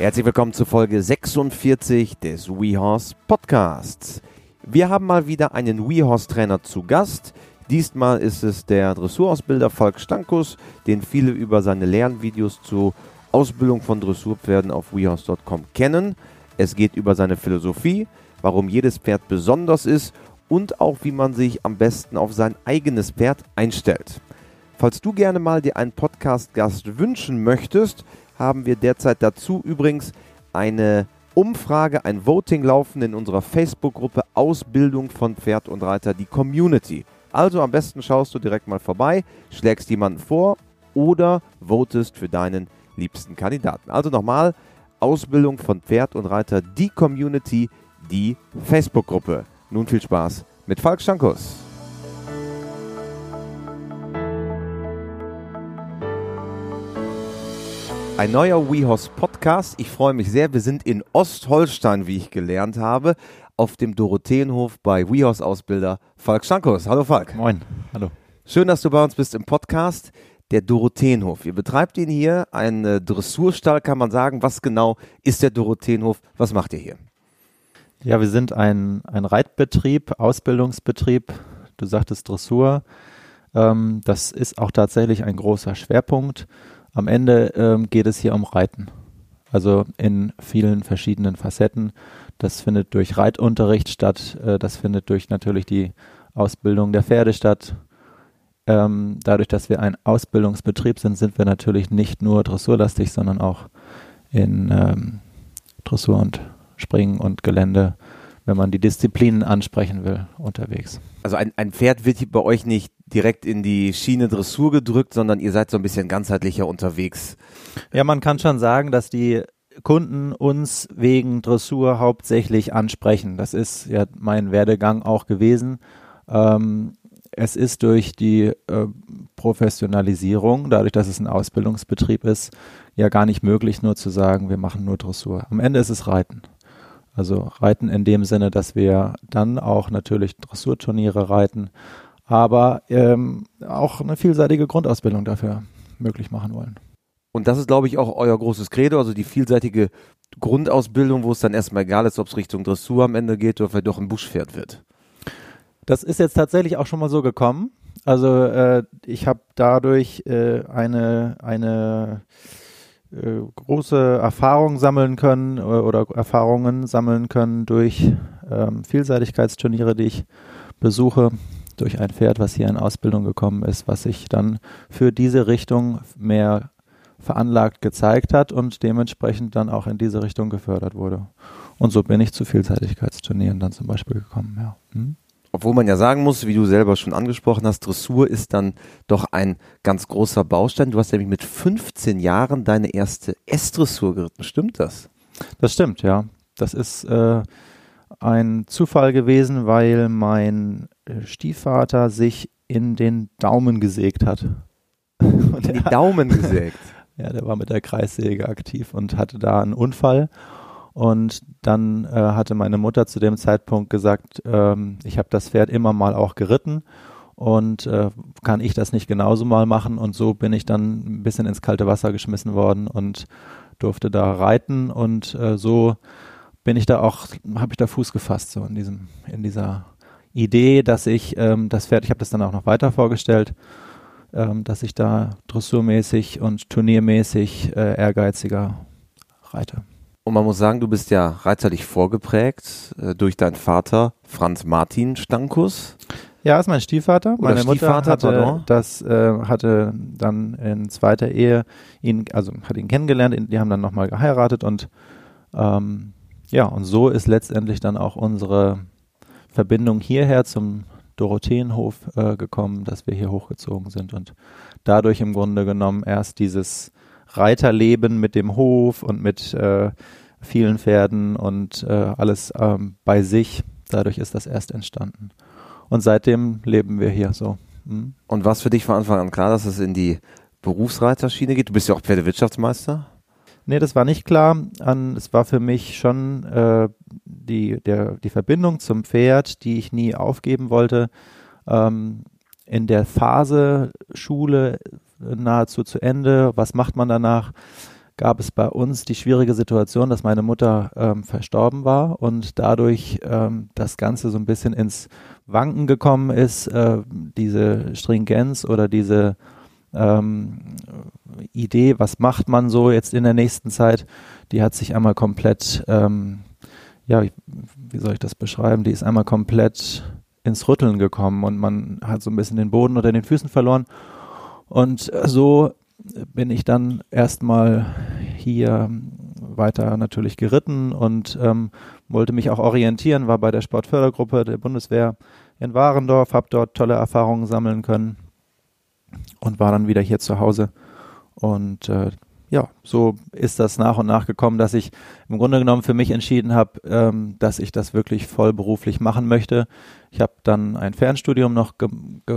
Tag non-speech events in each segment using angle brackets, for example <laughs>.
Herzlich willkommen zu Folge 46 des WeHorse Podcasts. Wir haben mal wieder einen WeHorse-Trainer zu Gast. Diesmal ist es der Dressurausbilder Falk Stankus, den viele über seine Lernvideos zur Ausbildung von Dressurpferden auf WeHorse.com kennen. Es geht über seine Philosophie, warum jedes Pferd besonders ist und auch wie man sich am besten auf sein eigenes Pferd einstellt. Falls du gerne mal dir einen Podcast-Gast wünschen möchtest, haben wir derzeit dazu übrigens eine Umfrage, ein Voting laufen in unserer Facebook-Gruppe Ausbildung von Pferd und Reiter, die Community. Also am besten schaust du direkt mal vorbei, schlägst jemanden vor oder votest für deinen liebsten Kandidaten. Also nochmal, Ausbildung von Pferd und Reiter, die Community, die Facebook-Gruppe. Nun viel Spaß mit Falk Stankus. Ein neuer WeHorse Podcast. Ich freue mich sehr. Wir sind in Ostholstein, wie ich gelernt habe, auf dem Dorotheenhof bei WeHorse Ausbilder Falk Stankus. Hallo Falk. Moin. Hallo. Schön, dass du bei uns bist im Podcast. Der Dorotheenhof. Ihr betreibt ihn hier, ein äh, Dressurstall, kann man sagen. Was genau ist der Dorotheenhof? Was macht ihr hier? Ja, wir sind ein, ein Reitbetrieb, Ausbildungsbetrieb. Du sagtest Dressur. Ähm, das ist auch tatsächlich ein großer Schwerpunkt. Am Ende ähm, geht es hier um Reiten. Also in vielen verschiedenen Facetten. Das findet durch Reitunterricht statt. Äh, das findet durch natürlich die Ausbildung der Pferde statt. Ähm, dadurch, dass wir ein Ausbildungsbetrieb sind, sind wir natürlich nicht nur dressurlastig, sondern auch in ähm, Dressur und Springen und Gelände wenn man die Disziplinen ansprechen will, unterwegs. Also ein, ein Pferd wird bei euch nicht direkt in die Schiene Dressur gedrückt, sondern ihr seid so ein bisschen ganzheitlicher unterwegs. Ja, man kann schon sagen, dass die Kunden uns wegen Dressur hauptsächlich ansprechen. Das ist ja mein Werdegang auch gewesen. Ähm, es ist durch die äh, Professionalisierung, dadurch, dass es ein Ausbildungsbetrieb ist, ja gar nicht möglich, nur zu sagen, wir machen nur Dressur. Am Ende ist es Reiten. Also reiten in dem Sinne, dass wir dann auch natürlich Dressurturniere reiten, aber ähm, auch eine vielseitige Grundausbildung dafür möglich machen wollen. Und das ist, glaube ich, auch euer großes Credo, also die vielseitige Grundausbildung, wo es dann erstmal egal ist, ob es Richtung Dressur am Ende geht oder vielleicht doch ein Buschpferd wird. Das ist jetzt tatsächlich auch schon mal so gekommen. Also äh, ich habe dadurch äh, eine, eine äh, große Erfahrungen sammeln können äh, oder Erfahrungen sammeln können durch ähm, Vielseitigkeitsturniere, die ich besuche, durch ein Pferd, was hier in Ausbildung gekommen ist, was sich dann für diese Richtung mehr veranlagt gezeigt hat und dementsprechend dann auch in diese Richtung gefördert wurde. Und so bin ich zu Vielseitigkeitsturnieren dann zum Beispiel gekommen, ja. Hm? obwohl man ja sagen muss, wie du selber schon angesprochen hast, Dressur ist dann doch ein ganz großer Baustein. Du hast nämlich mit 15 Jahren deine erste S-Dressur geritten. Stimmt das? Das stimmt, ja. Das ist äh, ein Zufall gewesen, weil mein äh, Stiefvater sich in den Daumen gesägt hat. Und <laughs> in die Daumen <laughs> gesägt? ja, der war mit der Kreissäge aktiv und hatte da einen Unfall und dann äh, hatte meine Mutter zu dem Zeitpunkt gesagt, ähm, ich habe das Pferd immer mal auch geritten und äh, kann ich das nicht genauso mal machen? Und so bin ich dann ein bisschen ins kalte Wasser geschmissen worden und durfte da reiten und äh, so bin ich da auch, habe ich da Fuß gefasst, so in diesem, in dieser Idee, dass ich ähm, das Pferd, ich habe das dann auch noch weiter vorgestellt, ähm, dass ich da dressurmäßig und turniermäßig äh, ehrgeiziger reite. Und man muss sagen, du bist ja reiterlich vorgeprägt äh, durch deinen Vater Franz Martin Stankus. Ja, ist mein Stiefvater. Oder Meine Stiefvater, Mutter hatte, das äh, hatte dann in zweiter Ehe ihn, also hat ihn kennengelernt, die haben dann nochmal geheiratet und ähm, ja, und so ist letztendlich dann auch unsere Verbindung hierher zum Dorotheenhof äh, gekommen, dass wir hier hochgezogen sind und dadurch im Grunde genommen erst dieses Reiterleben mit dem Hof und mit äh, vielen Pferden und äh, alles ähm, bei sich. Dadurch ist das erst entstanden. Und seitdem leben wir hier so. Hm. Und was für dich von Anfang an klar, dass es in die Berufsreiterschiene geht? Du bist ja auch Pferdewirtschaftsmeister. Nee, das war nicht klar. Es war für mich schon äh, die, der, die Verbindung zum Pferd, die ich nie aufgeben wollte. Ähm, in der Phase Schule nahezu zu Ende. Was macht man danach? gab es bei uns die schwierige Situation, dass meine Mutter ähm, verstorben war und dadurch ähm, das Ganze so ein bisschen ins Wanken gekommen ist, äh, diese Stringenz oder diese ähm, Idee, was macht man so jetzt in der nächsten Zeit, die hat sich einmal komplett, ähm, ja, wie soll ich das beschreiben, die ist einmal komplett ins Rütteln gekommen und man hat so ein bisschen den Boden unter den Füßen verloren. Und so bin ich dann erstmal hier weiter natürlich geritten und ähm, wollte mich auch orientieren, war bei der Sportfördergruppe der Bundeswehr in Warendorf, habe dort tolle Erfahrungen sammeln können und war dann wieder hier zu Hause. Und äh, ja, so ist das nach und nach gekommen, dass ich im Grunde genommen für mich entschieden habe, ähm, dass ich das wirklich vollberuflich machen möchte. Ich habe dann ein Fernstudium noch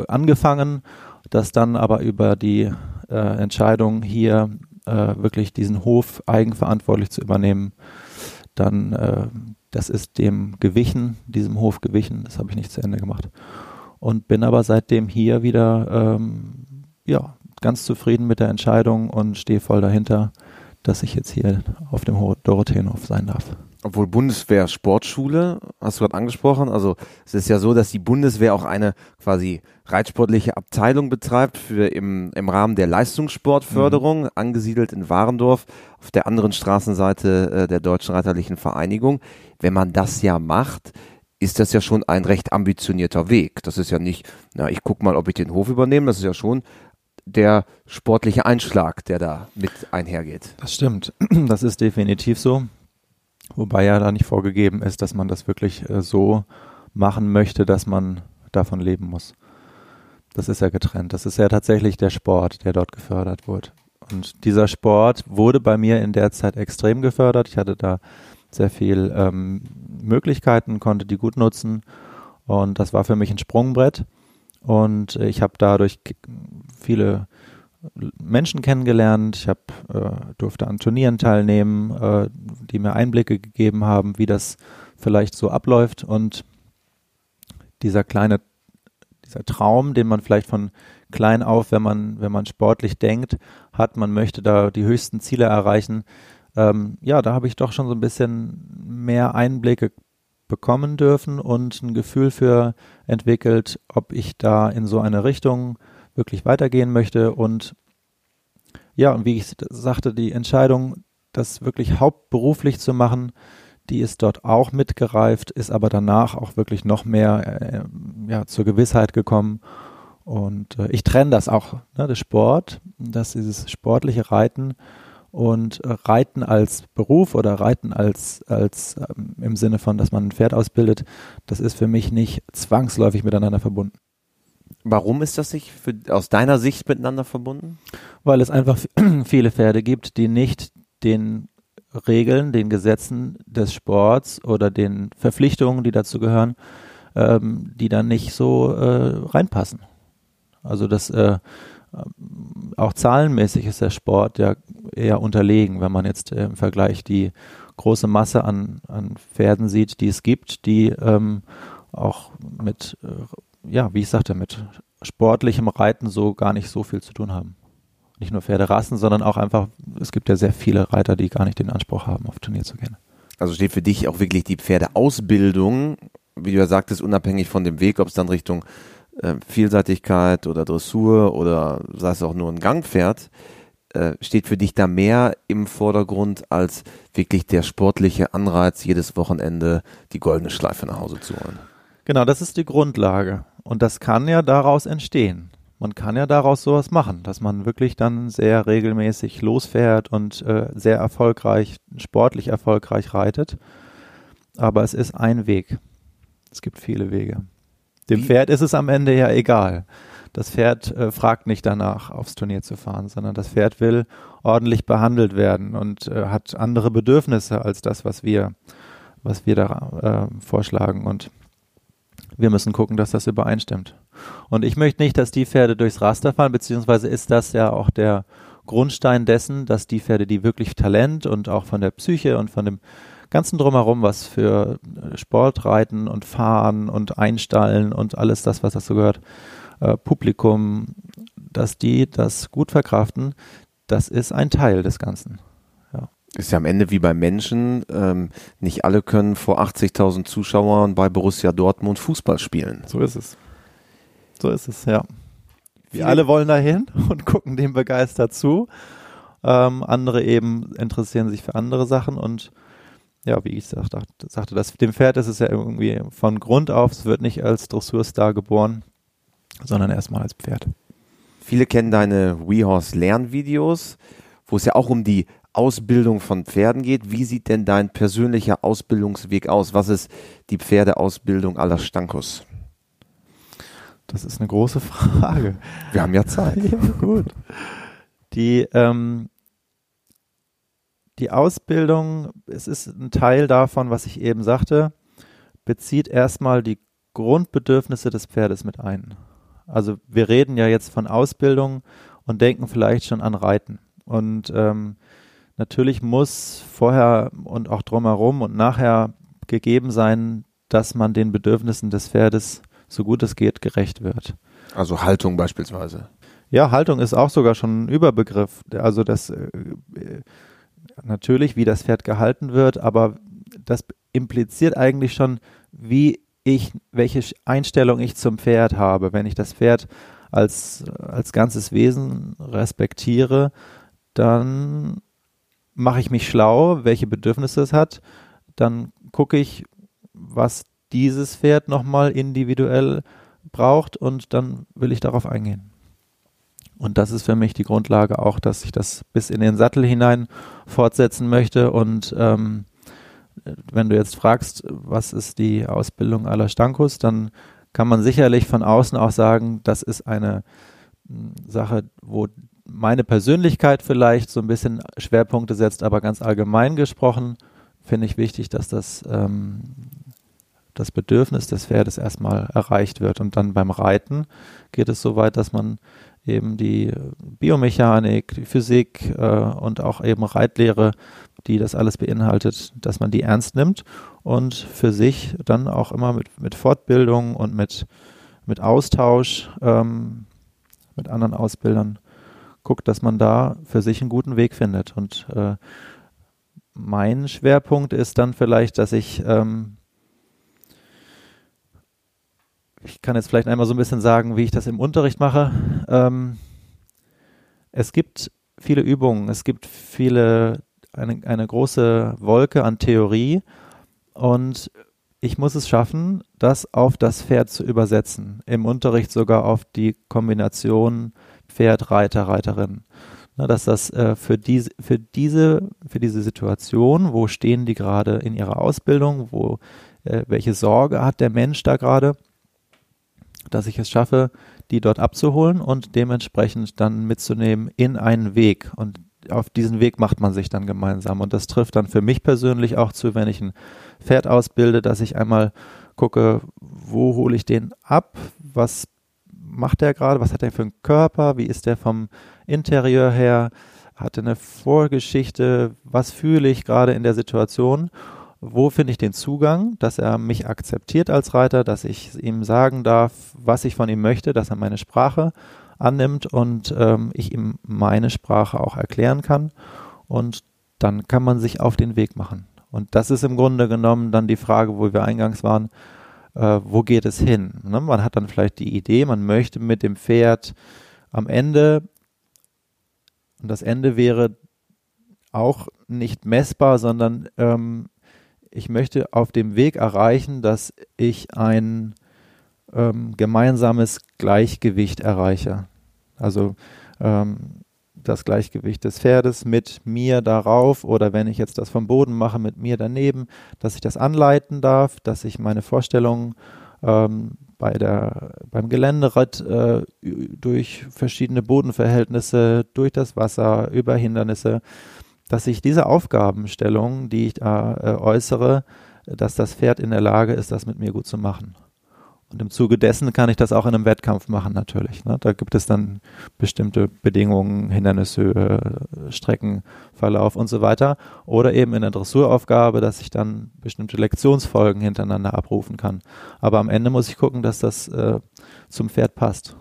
angefangen, das dann aber über die äh, Entscheidung hier äh, wirklich diesen Hof eigenverantwortlich zu übernehmen, dann äh, das ist dem gewichen, diesem Hof gewichen. Das habe ich nicht zu Ende gemacht und bin aber seitdem hier wieder ähm, ja ganz zufrieden mit der Entscheidung und stehe voll dahinter, dass ich jetzt hier auf dem Dorotheenhof sein darf. Obwohl Bundeswehr Sportschule, hast du gerade angesprochen, also es ist ja so, dass die Bundeswehr auch eine quasi reitsportliche Abteilung betreibt für im, im Rahmen der Leistungssportförderung, mhm. angesiedelt in Warendorf auf der anderen Straßenseite äh, der Deutschen Reiterlichen Vereinigung. Wenn man das ja macht, ist das ja schon ein recht ambitionierter Weg. Das ist ja nicht, na, ich guck mal, ob ich den Hof übernehme, das ist ja schon der sportliche Einschlag, der da mit einhergeht. Das stimmt. <clears throat> Das ist definitiv so. Wobei ja da nicht vorgegeben ist, dass man das wirklich äh, so machen möchte, dass man davon leben muss. Das ist ja getrennt. Das ist ja tatsächlich der Sport, der dort gefördert wird. Und dieser Sport wurde bei mir in der Zeit extrem gefördert. Ich hatte da sehr viel ähm, Möglichkeiten, konnte die gut nutzen. Und das war für mich ein Sprungbrett. Und ich habe dadurch viele Menschen kennengelernt. Ich hab, äh, durfte an Turnieren teilnehmen, äh, die mir Einblicke gegeben haben, wie das vielleicht so abläuft. Und dieser kleine, dieser Traum, den man vielleicht von klein auf, wenn man, wenn man sportlich denkt, hat, man möchte da die höchsten Ziele erreichen. Ähm, ja, da habe ich doch schon so ein bisschen mehr Einblicke bekommen dürfen und ein Gefühl für entwickelt, ob ich da in so eine Richtung wirklich weitergehen möchte. Und ja, und wie ich sagte, die Entscheidung, das wirklich hauptberuflich zu machen, die ist dort auch mitgereift, ist aber danach auch wirklich noch mehr äh, ja, zur Gewissheit gekommen. Und äh, ich trenne das auch, ne, das Sport, dass dieses sportliche Reiten und Reiten als Beruf oder Reiten als, als ähm, im Sinne von, dass man ein Pferd ausbildet, das ist für mich nicht zwangsläufig miteinander verbunden. Warum ist das sich für, aus deiner Sicht miteinander verbunden? Weil es einfach <clears throat> viele Pferde gibt, die nicht den Regeln, den Gesetzen des Sports oder den Verpflichtungen, die dazu gehören, ähm, die dann nicht so äh, reinpassen. Also das äh, auch zahlenmäßig ist der Sport ja eher unterlegen, wenn man jetzt im Vergleich die große Masse an, an Pferden sieht, die es gibt, die ähm, auch mit, äh, ja, wie ich sagte, mit sportlichem Reiten so gar nicht so viel zu tun haben. Nicht nur Pferderassen, sondern auch einfach, es gibt ja sehr viele Reiter, die gar nicht den Anspruch haben, auf Turnier zu gehen. Also steht für dich auch wirklich die Pferdeausbildung, wie du ja sagtest, unabhängig von dem Weg, ob es dann Richtung äh, Vielseitigkeit oder Dressur oder sei es auch nur ein Gangpferd, äh, steht für dich da mehr im Vordergrund als wirklich der sportliche Anreiz, jedes Wochenende die goldene Schleife nach Hause zu holen? Genau, das ist die Grundlage. Und das kann ja daraus entstehen. Man kann ja daraus sowas machen, dass man wirklich dann sehr regelmäßig losfährt und äh, sehr erfolgreich, sportlich erfolgreich reitet. Aber es ist ein Weg. Es gibt viele Wege. Dem Wie? Pferd ist es am Ende ja egal. Das Pferd äh, fragt nicht danach, aufs Turnier zu fahren, sondern das Pferd will ordentlich behandelt werden und äh, hat andere Bedürfnisse als das, was wir, was wir da äh, vorschlagen. Und wir müssen gucken, dass das übereinstimmt. Und ich möchte nicht, dass die Pferde durchs Raster fallen, beziehungsweise ist das ja auch der Grundstein dessen, dass die Pferde, die wirklich Talent und auch von der Psyche und von dem ganzen drumherum, was für äh, Sportreiten und Fahren und Einstallen und alles das, was dazu gehört, äh, Publikum, dass die das gut verkraften, das ist ein Teil des Ganzen. Ist ja am Ende wie bei Menschen, ähm, nicht alle können vor 80.000 Zuschauern bei Borussia Dortmund Fußball spielen. So ist es. So ist es, ja. Wir alle wollen dahin <laughs> und gucken dem begeistert zu. Ähm, andere eben interessieren sich für andere Sachen und ja, wie ich sagte, sagte das, dem Pferd ist es ja irgendwie von Grund auf, es wird nicht als Dressurstar geboren, sondern erstmal als Pferd. Viele kennen deine WeHorse Lernvideos, wo es ja auch um die Ausbildung von Pferden geht. Wie sieht denn dein persönlicher Ausbildungsweg aus? Was ist die Pferdeausbildung aller Stankus? Das ist eine große Frage. Wir haben ja Zeit. <laughs> ja, gut. Die, ähm, die Ausbildung, es ist ein Teil davon, was ich eben sagte, bezieht erstmal die Grundbedürfnisse des Pferdes mit ein. Also wir reden ja jetzt von Ausbildung und denken vielleicht schon an Reiten. Und ähm, natürlich muss vorher und auch drumherum und nachher gegeben sein, dass man den Bedürfnissen des Pferdes so gut es geht gerecht wird. Also Haltung beispielsweise. Ja, Haltung ist auch sogar schon ein Überbegriff. Also das äh, natürlich, wie das Pferd gehalten wird, aber das impliziert eigentlich schon, wie ich, welche Einstellung ich zum Pferd habe. Wenn ich das Pferd als, als ganzes Wesen respektiere, dann mache ich mich schlau, welche Bedürfnisse es hat. Dann gucke ich, was dieses Pferd nochmal individuell braucht und dann will ich darauf eingehen. Und das ist für mich die Grundlage auch, dass ich das bis in den Sattel hinein fortsetzen möchte. Und ähm, wenn du jetzt fragst, was ist die Ausbildung aller Stankus, dann kann man sicherlich von außen auch sagen, das ist eine hm, Sache, wo meine Persönlichkeit vielleicht so ein bisschen Schwerpunkte setzt, aber ganz allgemein gesprochen finde ich wichtig, dass das, ähm, das Bedürfnis des Pferdes erstmal erreicht wird. Und dann beim Reiten geht es so weit, dass man eben die Biomechanik, die Physik äh, und auch eben Reitlehre, die das alles beinhaltet, dass man die ernst nimmt und für sich dann auch immer mit, mit Fortbildung und mit, mit Austausch ähm, mit anderen Ausbildern guckt, dass man da für sich einen guten Weg findet. Und äh, mein Schwerpunkt ist dann vielleicht, dass ich, ähm, ich kann jetzt vielleicht einmal so ein bisschen sagen, wie ich das im Unterricht mache. Ähm, es gibt viele Übungen, es gibt viele, eine, eine große Wolke an Theorie und ich muss es schaffen, das auf das Pferd zu übersetzen. Im Unterricht sogar auf die Kombination Pferd, Reiter, Reiterin. Na, dass das äh, für, diese, für, diese, für diese Situation, wo stehen die gerade in ihrer Ausbildung, wo, äh, welche Sorge hat der Mensch da gerade, dass ich es schaffe, die dort abzuholen und dementsprechend dann mitzunehmen in einen Weg. Und auf diesen Weg macht man sich dann gemeinsam. Und das trifft dann für mich persönlich auch zu, wenn ich ein Pferd ausbilde, dass ich einmal gucke, wo hole ich den ab, was macht der gerade, was hat er für einen Körper, wie ist der vom Interieur her, hat er eine Vorgeschichte, was fühle ich gerade in der Situation, wo finde ich den Zugang, dass er mich akzeptiert als Reiter, dass ich ihm sagen darf, was ich von ihm möchte, dass er meine Sprache annimmt und ähm, ich ihm meine Sprache auch erklären kann? Und dann kann man sich auf den Weg machen. Und das ist im Grunde genommen dann die Frage, wo wir eingangs waren, äh, wo geht es hin? Ne? Man hat dann vielleicht die Idee, man möchte mit dem Pferd am Ende, und das Ende wäre auch nicht messbar, sondern ähm, ich möchte auf dem Weg erreichen, dass ich ein ähm, gemeinsames Gleichgewicht erreiche. Also ähm, das Gleichgewicht des Pferdes mit mir darauf oder wenn ich jetzt das vom Boden mache, mit mir daneben, dass ich das anleiten darf, dass ich meine Vorstellungen ähm, bei der, beim Geländeritt äh, durch verschiedene Bodenverhältnisse, durch das Wasser, über Hindernisse, dass ich diese Aufgabenstellung, die ich da äh, äußere, dass das Pferd in der Lage ist, das mit mir gut zu machen. Und im Zuge dessen kann ich das auch in einem Wettkampf machen natürlich. Ne? Da gibt es dann bestimmte Bedingungen, Hindernishöhe, Streckenverlauf und so weiter. Oder eben in der Dressuraufgabe, dass ich dann bestimmte Lektionsfolgen hintereinander abrufen kann. Aber am Ende muss ich gucken, dass das äh, zum Pferd passt.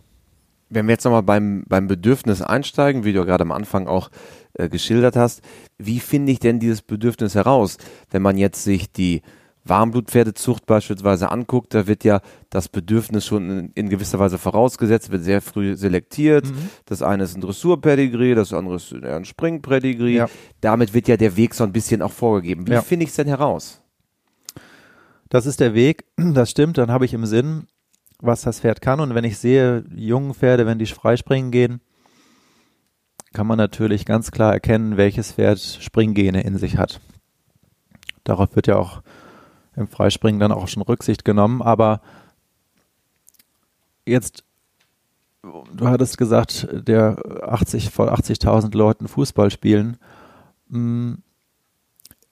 Wenn wir jetzt nochmal beim, beim Bedürfnis einsteigen, wie du gerade am Anfang auch äh, geschildert hast, wie finde ich denn dieses Bedürfnis heraus? Wenn man jetzt sich die Warmblutpferdezucht beispielsweise anguckt, da wird ja das Bedürfnis schon in, in gewisser Weise vorausgesetzt, wird sehr früh selektiert. Mhm. Das eine ist ein Dressurpedigree, das andere ist ein Springpedigree. Ja. Damit wird ja der Weg so ein bisschen auch vorgegeben. Wie ja. finde ich es denn heraus? Das ist der Weg, das stimmt, dann habe ich im Sinn, was das Pferd kann. Und wenn ich sehe, jungen Pferde, wenn die freispringen gehen, kann man natürlich ganz klar erkennen, welches Pferd Springgene in sich hat. Darauf wird ja auch im Freispringen dann auch schon Rücksicht genommen. Aber jetzt, du hattest gesagt, der 80 vor 80.000 Leuten Fußball spielen. Hm,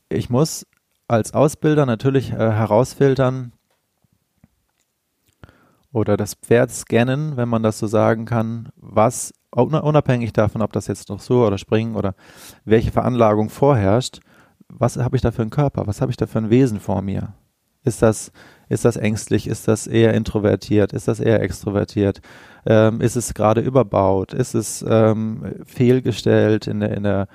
ich muss als Ausbilder natürlich äh, herausfiltern oder das Pferd scannen, wenn man das so sagen kann, was unabhängig davon, ob das jetzt noch so oder springen oder welche Veranlagung vorherrscht, was habe ich da für einen Körper? Was habe ich da für ein Wesen vor mir? Ist das, ist das ängstlich? Ist das eher introvertiert? Ist das eher extrovertiert? Ähm, ist es gerade überbaut? Ist es ähm, fehlgestellt in der, in der,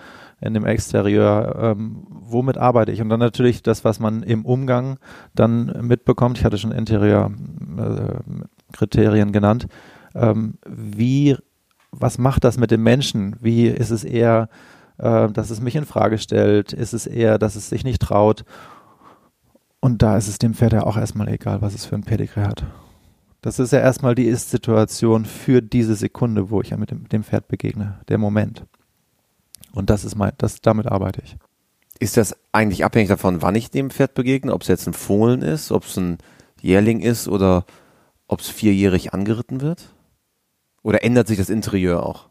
in dem Exterieur? Ähm, womit arbeite ich? Und dann natürlich das, was man im Umgang dann mitbekommt. Ich hatte schon Interieur-Kriterien äh, genannt. Ähm, wie, was macht das mit dem Menschen? Wie ist es eher äh, dass es mich in Frage stellt? Ist es eher, dass es sich nicht traut? Und da ist es dem Pferd ja auch erstmal egal, was es für ein Pedigree hat. Das ist ja erstmal die Ist-Situation für diese Sekunde, wo ich ja mit dem, Pferd begegne, der Moment. Und das ist mein, das, damit arbeite ich. Ist das eigentlich abhängig davon, wann ich dem Pferd begegne? Ob es jetzt ein Fohlen ist, ob es ein Jährling ist oder ob es vierjährig angeritten wird? Oder ändert sich das Interieur auch?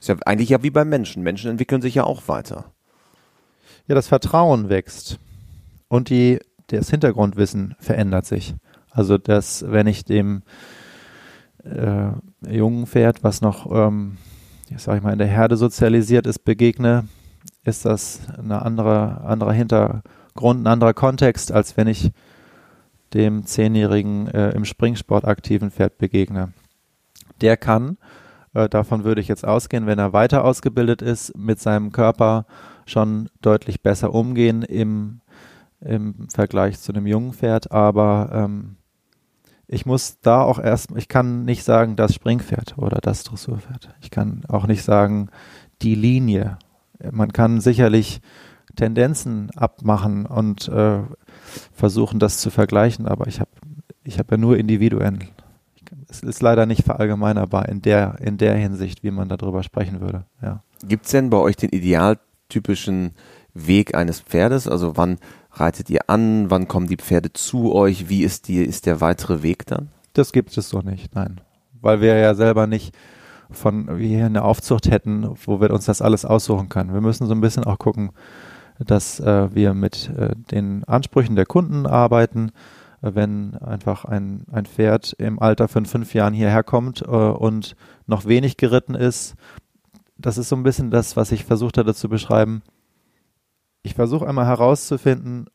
Ist ja eigentlich ja wie beim Menschen. Menschen entwickeln sich ja auch weiter. Ja, das Vertrauen wächst und die, das Hintergrundwissen verändert sich. Also, dass, wenn ich dem äh, jungen Pferd, was noch, ähm, ich sag ich mal, in der Herde sozialisiert ist, begegne, ist das ein andere, anderer Hintergrund, ein anderer Kontext, als wenn ich dem zehnjährigen äh, im Springsport aktiven Pferd begegne. Der kann äh, davon würde ich jetzt ausgehen, wenn er weiter ausgebildet ist, mit seinem Körper schon deutlich besser umgehen im, im Vergleich zu einem jungen Pferd. Aber ähm, ich muss da auch erst, ich kann nicht sagen, das Springpferd oder das Dressurpferd. Ich kann auch nicht sagen, die Linie. Man kann sicherlich Tendenzen abmachen und äh, versuchen, das zu vergleichen, aber ich habe ich hab ja nur Individuen es ist leider nicht verallgemeinerbar in der, in der Hinsicht, wie man darüber sprechen würde. Ja. Gibt es denn bei euch den idealtypischen Weg eines Pferdes? Also wann reitet ihr an? Wann kommen die Pferde zu euch? Wie ist, die, ist der weitere Weg dann? Das gibt es so nicht, nein. Weil wir ja selber nicht von hier eine Aufzucht hätten, wo wir uns das alles aussuchen können. Wir müssen so ein bisschen auch gucken, dass äh, wir mit äh, den Ansprüchen der Kunden arbeiten, wenn einfach ein, ein Pferd im Alter von fünf Jahren hierher kommt äh, und noch wenig geritten ist. Das ist so ein bisschen das, was ich versucht hatte zu beschreiben. Ich versuche einmal herauszufinden,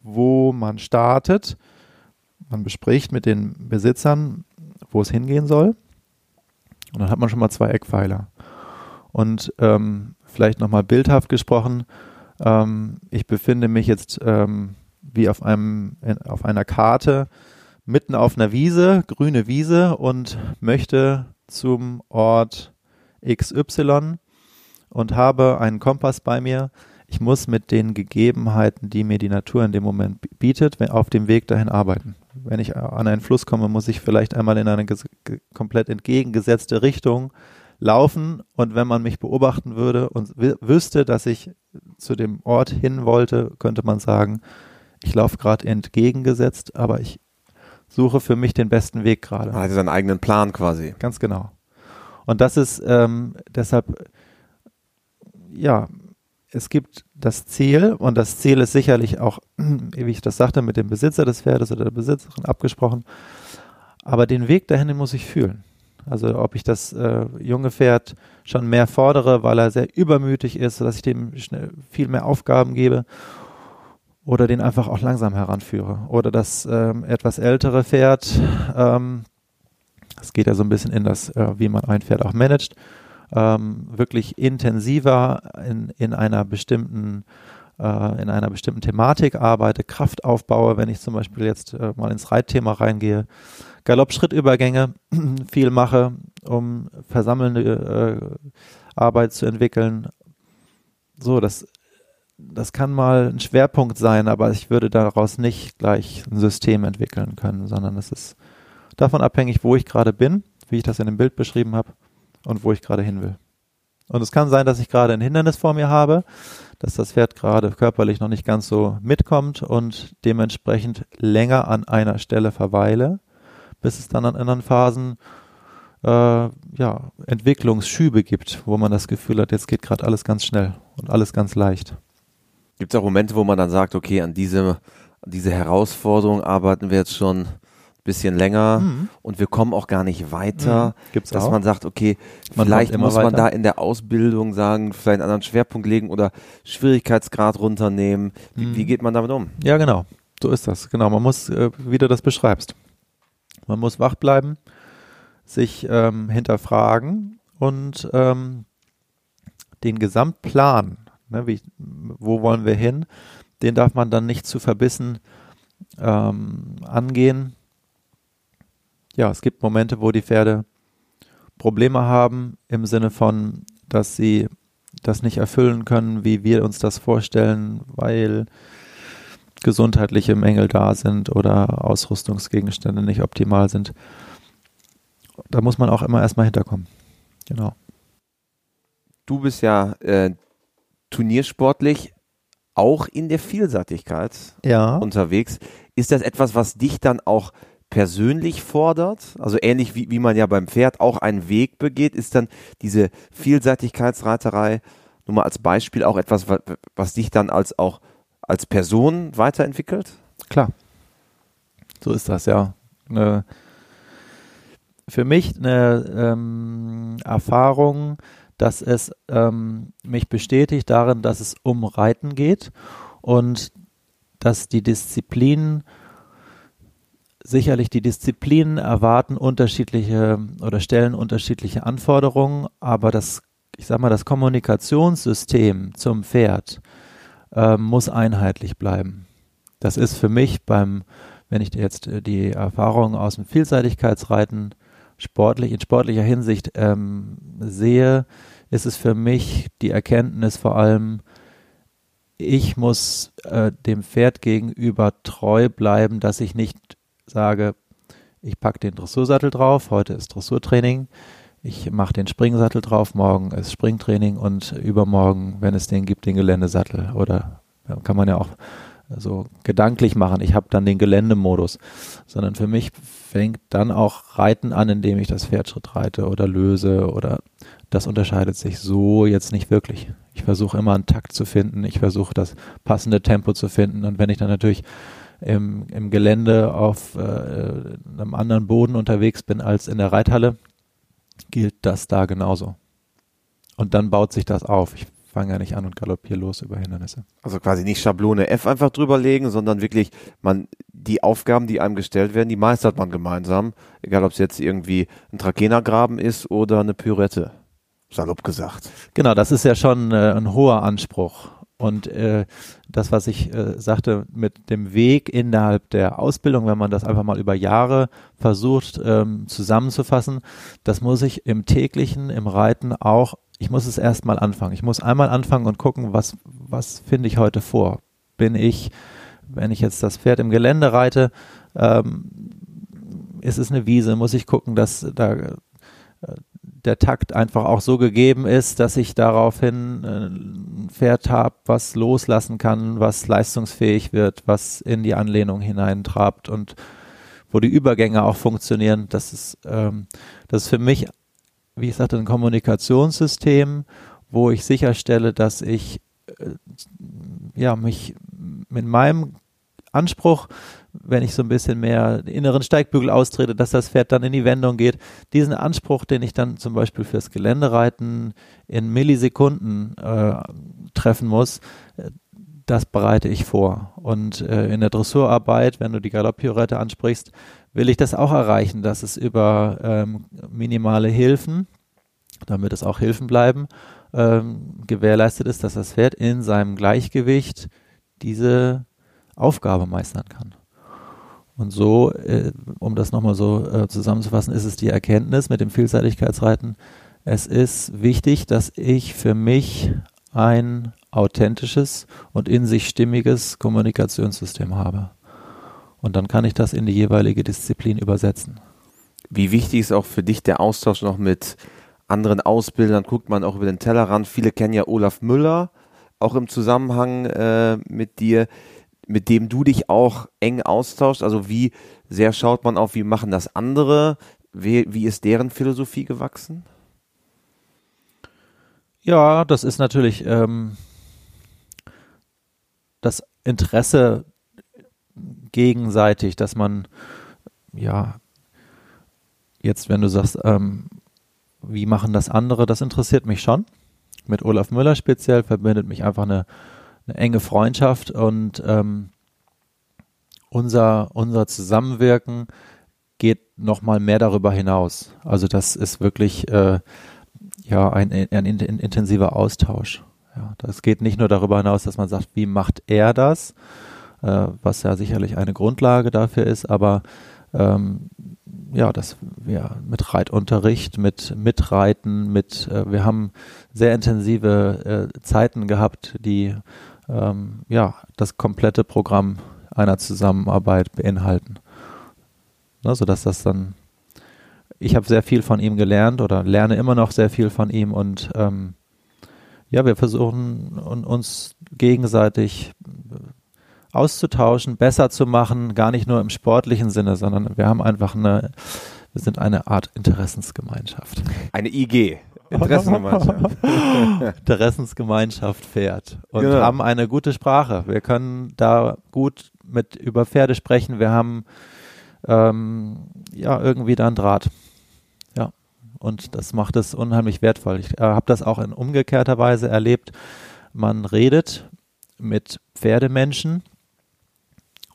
wo man startet. Man bespricht mit den Besitzern, wo es hingehen soll. Und dann hat man schon mal zwei Eckpfeiler. Und ähm, vielleicht nochmal bildhaft gesprochen, ähm, ich befinde mich jetzt ähm, wie auf einem, auf einer Karte mitten auf einer Wiese, grüne Wiese und möchte zum Ort XY und habe einen Kompass bei mir. Ich muss mit den Gegebenheiten, die mir die Natur in dem Moment bietet, auf dem Weg dahin arbeiten. Wenn ich an einen Fluss komme, muss ich vielleicht einmal in eine komplett entgegengesetzte Richtung laufen und wenn man mich beobachten würde und wüsste, dass ich zu dem Ort hin wollte, könnte man sagen, ich laufe gerade entgegengesetzt, aber ich suche für mich den besten Weg gerade. Man hat seinen eigenen Plan quasi. Ganz genau. Und das ist ähm, deshalb, ja, es gibt das Ziel und das Ziel ist sicherlich auch, <clears throat> wie ich das sagte, mit dem Besitzer des Pferdes oder der Besitzerin abgesprochen. Aber den Weg dahin den muss ich fühlen. Also ob ich das äh, junge Pferd schon mehr fordere, weil er sehr übermütig ist, dass ich dem schnell viel mehr Aufgaben gebe oder den einfach auch langsam heranführe. Oder das ähm, etwas ältere Pferd ähm, es geht ja so ein bisschen in das, äh, wie man ein Pferd auch managt, ähm, wirklich intensiver in, in einer bestimmten äh, in einer bestimmten Thematik arbeite, Kraft aufbaue, wenn ich zum Beispiel jetzt äh, mal ins Reitthema reingehe, Galopp-Schrittübergänge <clears throat> viel mache, um versammelnde äh, Arbeit zu entwickeln. So, das, das kann mal ein Schwerpunkt sein, aber ich würde daraus nicht gleich ein System entwickeln können, sondern es ist davon abhängig, wo ich gerade bin, wie ich das in dem Bild beschrieben habe und wo ich gerade hin will. Und es kann sein, dass ich gerade ein Hindernis vor mir habe, dass das Pferd gerade körperlich noch nicht ganz so mitkommt und dementsprechend länger an einer Stelle verweile, bis es dann an anderen Phasen äh, ja, Entwicklungsschübe gibt, wo man das Gefühl hat, jetzt geht gerade alles ganz schnell und alles ganz leicht. Gibt es auch Momente, wo man dann sagt, okay, an diese, an diese Herausforderung arbeiten wir jetzt schon bisschen länger mhm. und wir kommen auch gar nicht weiter. Mhm. Gibt's dass auch. man sagt, okay, man vielleicht muss man da in der Ausbildung sagen, vielleicht einen anderen Schwerpunkt legen oder Schwierigkeitsgrad runternehmen. Wie, mhm. wie geht man damit um? Ja, genau. So ist das. Genau. Man muss, äh, wie du das beschreibst. Man muss wach bleiben, sich ähm, hinterfragen und ähm, den Gesamtplan, ne, wie, wo wollen wir hin, den darf man dann nicht zu verbissen ähm, angehen, ja, es gibt Momente, wo die Pferde Probleme haben im Sinne von, dass sie das nicht erfüllen können, wie wir uns das vorstellen, weil gesundheitliche Mängel da sind oder Ausrüstungsgegenstände nicht optimal sind. Da muss man auch immer erstmal hinterkommen. Genau. Du bist ja äh, turniersportlich auch in der Vielseitigkeit ja. unterwegs. Ist das etwas, was dich dann auch persönlich fordert, also ähnlich wie, wie man ja beim Pferd auch einen Weg begeht, ist dann diese Vielseitigkeitsreiterei, nur mal als Beispiel, auch etwas, was, dich dann als auch als Person weiterentwickelt? Klar. So ist das, ja. Eine, für mich eine ähm, Erfahrung, dass es ähm, mich bestätigt darin, dass es um Reiten geht und dass die Disziplin sicherlich die Disziplinen erwarten unterschiedliche oder stellen unterschiedliche Anforderungen, aber das, ich sag mal, das Kommunikationssystem zum Pferd äh, muss einheitlich bleiben. Das ist für mich beim, wenn ich jetzt äh, die Erfahrungen aus dem Vielseitigkeitsreiten sportlich, in sportlicher Hinsicht ähm, sehe, ist es für mich die Erkenntnis vor allem, ich muss äh, dem Pferd gegenüber treu bleiben, dass ich nicht sage, ich packe den Dressursattel drauf, heute ist Dressurtraining, ich mache den Springsattel drauf, morgen ist Springtraining und übermorgen, wenn es den gibt, den Geländesattel. Oder kann man ja auch so gedanklich machen, ich habe dann den Geländemodus. Sondern für mich fängt dann auch Reiten an, indem ich das Pferdschritt reite oder löse oder das unterscheidet sich so jetzt nicht wirklich. Ich versuche immer einen Takt zu finden, ich versuche das passende Tempo zu finden und wenn ich dann natürlich im, im Gelände auf äh, einem anderen Boden unterwegs bin als in der Reithalle, gilt das da genauso. Und dann baut sich das auf. Ich fange ja nicht an und galoppiere los über Hindernisse. Also quasi nicht Schablone F einfach drüberlegen, sondern wirklich man die Aufgaben, die einem gestellt werden, die meistert man gemeinsam, egal ob es jetzt irgendwie ein Trakenergraben ist oder eine Pürette. Salopp gesagt. Genau, das ist ja schon äh, ein hoher Anspruch. Und äh, das, was ich äh, sagte, mit dem Weg innerhalb der Ausbildung, wenn man das einfach mal über Jahre versucht ähm, zusammenzufassen, das muss ich im täglichen, im Reiten auch, ich muss es erstmal anfangen. Ich muss einmal anfangen und gucken, was, was finde ich heute vor? Bin ich, wenn ich jetzt das Pferd im Gelände reite, ähm, ist es eine Wiese, muss ich gucken, dass da äh, der Takt einfach auch so gegeben ist, dass ich daraufhin äh, ein Pferd habe, was loslassen kann, was leistungsfähig wird, was in die Anlehnung hineintrabt und wo die Übergänge auch funktionieren. Das ist, ähm, das ist für mich, wie ich sagte, ein Kommunikationssystem, wo ich sicherstelle, dass ich äh, ja, mich mit meinem Anspruch wenn ich so ein bisschen mehr inneren Steigbügel austrete, dass das Pferd dann in die Wendung geht. Diesen Anspruch, den ich dann zum Beispiel fürs Geländereiten in Millisekunden äh, treffen muss, äh, das bereite ich vor. Und äh, in der Dressurarbeit, wenn du die Galopppirouette ansprichst, will ich das auch erreichen, dass es über ähm, minimale Hilfen, damit es auch Hilfen bleiben, ähm, gewährleistet ist, dass das Pferd in seinem Gleichgewicht diese Aufgabe meistern kann. Und so, äh, um das nochmal so äh, zusammenzufassen, ist es die Erkenntnis mit dem Vielseitigkeitsreiten. Es ist wichtig, dass ich für mich ein authentisches und in sich stimmiges Kommunikationssystem habe. Und dann kann ich das in die jeweilige Disziplin übersetzen. Wie wichtig ist auch für dich der Austausch noch mit anderen Ausbildern? Guckt man auch über den Tellerrand. Viele kennen ja Olaf Müller, auch im Zusammenhang äh, mit dir mit dem du dich auch eng austauschst? Also wie sehr schaut man auf, wie machen das andere? Wie, wie ist deren Philosophie gewachsen? Ja, das ist natürlich ähm, das Interesse gegenseitig, dass man ja jetzt, wenn du sagst, ähm, wie machen das andere, das interessiert mich schon. Mit Olaf Müller speziell verbindet mich einfach eine eine enge Freundschaft und ähm, unser, unser Zusammenwirken geht nochmal mehr darüber hinaus. Also das ist wirklich äh, ja ein, ein, intensiver Austausch. Ja, das geht nicht nur darüber hinaus, dass man sagt, wie macht er das, äh, was ja sicherlich eine Grundlage dafür ist, aber ähm, ja, das ja, mit Reitunterricht, mit Mitreiten, mit äh, wir haben sehr intensive äh, Zeiten gehabt, die ähm, ja, das komplette Programm einer Zusammenarbeit beinhalten. Ne, sodass das dann, ich habe sehr viel von ihm gelernt oder lerne immer noch sehr viel von ihm und ähm, ja, wir versuchen uns gegenseitig auszutauschen, besser zu machen, gar nicht nur im sportlichen Sinne, sondern wir haben einfach eine, wir sind eine Art Interessensgemeinschaft. Eine IG. Interessengemeinschaft. <laughs> Interessensgemeinschaft fährt und genau. haben eine gute Sprache. Wir können da gut mit über Pferde sprechen. Wir haben ähm, ja irgendwie da einen Draht. Ja, und das macht es unheimlich wertvoll. Ich äh, habe das auch in umgekehrter Weise erlebt. Man redet mit Pferdemenschen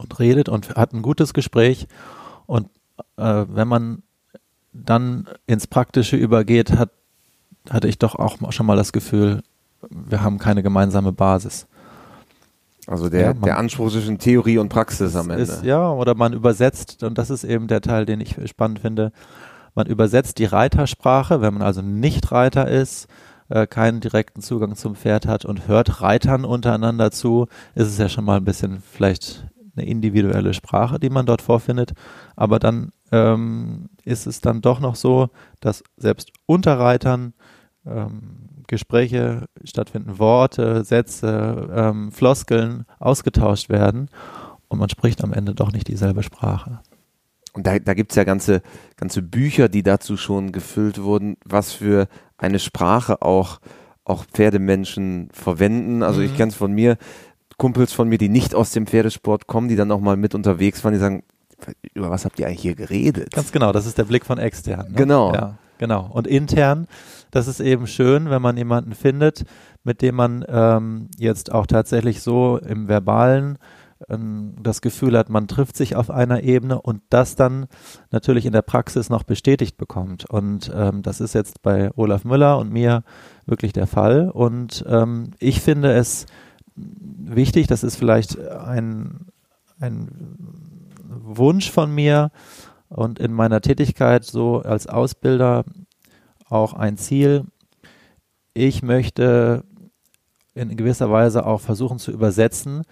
und redet und hat ein gutes Gespräch und äh, wenn man dann ins Praktische übergeht, hat hatte ich doch auch schon mal das Gefühl, wir haben keine gemeinsame Basis. Also der, ja, man, der Anspruch zwischen Theorie und Praxis am Ende. Ist, ja, oder man übersetzt, und das ist eben der Teil, den ich spannend finde, man übersetzt die Reitersprache, wenn man also nicht Reiter ist, äh, keinen direkten Zugang zum Pferd hat und hört Reitern untereinander zu, ist es ja schon mal ein bisschen vielleicht eine individuelle Sprache, die man dort vorfindet. Aber dann ähm, ist es dann doch noch so, dass selbst unter Reitern ähm, Gespräche stattfinden, Worte, Sätze, ähm, Floskeln ausgetauscht werden und man spricht am Ende doch nicht dieselbe Sprache. Und da, da gibt es ja ganze, ganze Bücher, die dazu schon gefüllt wurden, was für eine Sprache auch, auch Pferdemenschen verwenden. Also mhm. ich kenne es von mir, Kumpels von mir, die nicht aus dem Pferdesport kommen, die dann auch mal mit unterwegs waren, die sagen, über was habt ihr eigentlich hier geredet? Ganz genau, das ist der Blick von extern. Ne? Genau. Ja, genau. Und intern, das ist eben schön, wenn man jemanden findet, mit dem man ähm, jetzt auch tatsächlich so im Verbalen ähm, das Gefühl hat, man trifft sich auf einer Ebene und das dann natürlich in der Praxis noch bestätigt bekommt. Und ähm, das ist jetzt bei Olaf Müller und mir wirklich der Fall. Und ähm, ich finde es wichtig, das ist vielleicht ein, ein Wunsch von mir und in meiner Tätigkeit so als Ausbilder auch ein Ziel. Ich möchte in gewisser Weise auch versuchen zu übersetzen,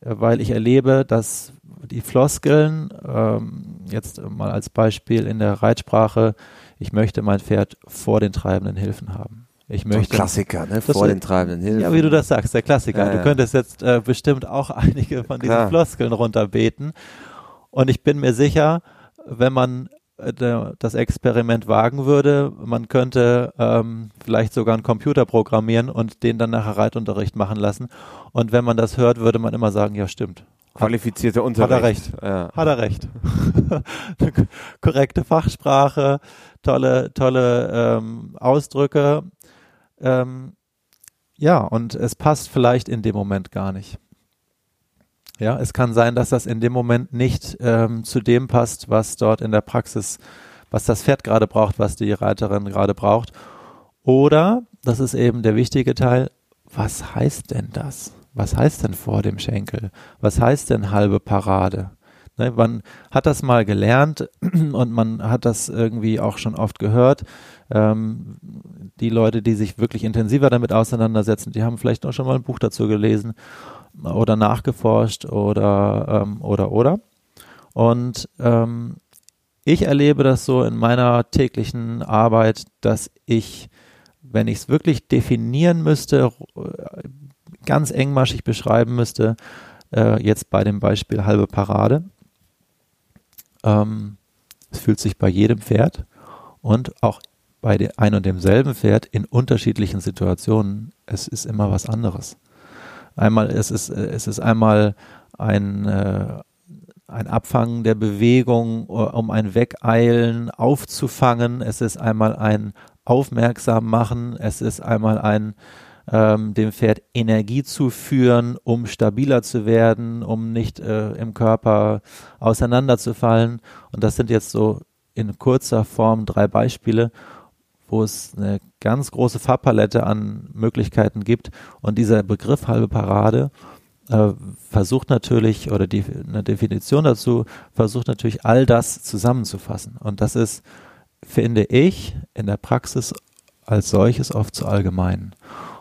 weil ich erlebe, dass die Floskeln, ähm, jetzt mal als Beispiel in der Reitsprache, ich möchte mein Pferd vor den treibenden Hilfen haben. Ich möchte, so Klassiker, ne? vor den treibenden Hilfen. Ja, wie du das sagst, der Klassiker. Ja, ja. Du könntest jetzt äh, bestimmt auch <laughs> einige von diesen Klar. Floskeln runterbeten. Und ich bin mir sicher, wenn man äh, das Experiment wagen würde, man könnte ähm, vielleicht sogar einen Computer programmieren und den dann nachher Reitunterricht machen lassen. Und wenn man das hört, würde man immer sagen, ja stimmt. Qualifizierter Unterricht. Hat er recht. Ja. Hat er recht. <laughs> Korrekte Fachsprache, tolle, tolle ähm, Ausdrücke. Ähm, ja, und es passt vielleicht in dem Moment gar nicht. Ja, es kann sein, dass das in dem Moment nicht ähm, zu dem passt, was dort in der Praxis, was das Pferd gerade braucht, was die Reiterin gerade braucht. Oder, das ist eben der wichtige Teil, was heißt denn das? Was heißt denn vor dem Schenkel? Was heißt denn halbe Parade? Ne, man hat das mal gelernt <clears throat> und man hat das irgendwie auch schon oft gehört. Ähm, die Leute, die sich wirklich intensiver damit auseinandersetzen, die haben vielleicht auch schon mal ein Buch dazu gelesen oder nachgeforscht oder ähm, oder oder. Und ähm, ich erlebe das so in meiner täglichen Arbeit, dass ich, wenn ich es wirklich definieren müsste, ganz engmaschig beschreiben müsste, äh, jetzt bei dem Beispiel halbe Parade, ähm, es fühlt sich bei jedem Pferd und auch bei ein und demselben Pferd in unterschiedlichen Situationen, es ist immer was anderes. Einmal, es ist, es ist einmal ein, äh, ein Abfangen der Bewegung, um ein Wegeilen aufzufangen. Es ist einmal ein Aufmerksam machen. Es ist einmal ein ähm, dem Pferd Energie zuführen, um stabiler zu werden, um nicht äh, im Körper auseinanderzufallen. Und das sind jetzt so in kurzer Form drei Beispiele wo es eine ganz große Farbpalette an Möglichkeiten gibt. Und dieser Begriff halbe Parade äh, versucht natürlich, oder die, eine Definition dazu, versucht natürlich all das zusammenzufassen. Und das ist, finde ich, in der Praxis als solches oft zu allgemein.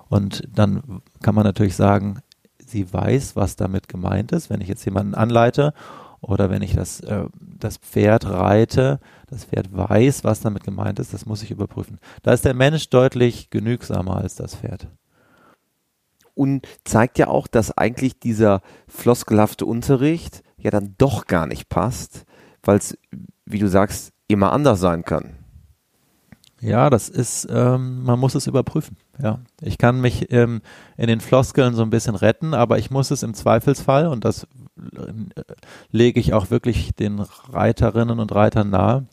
Und dann kann man natürlich sagen, sie weiß, was damit gemeint ist. Wenn ich jetzt jemanden anleite oder wenn ich das, äh, das Pferd reite, das Pferd weiß, was damit gemeint ist, das muss ich überprüfen. Da ist der Mensch deutlich genügsamer als das Pferd. Und zeigt ja auch, dass eigentlich dieser floskelhafte Unterricht ja dann doch gar nicht passt, weil es, wie du sagst, immer anders sein kann. Ja, das ist, ähm, man muss es überprüfen. Ja, ich kann mich ähm, in den Floskeln so ein bisschen retten, aber ich muss es im Zweifelsfall, und das äh, lege ich auch wirklich den Reiterinnen und Reitern nahe,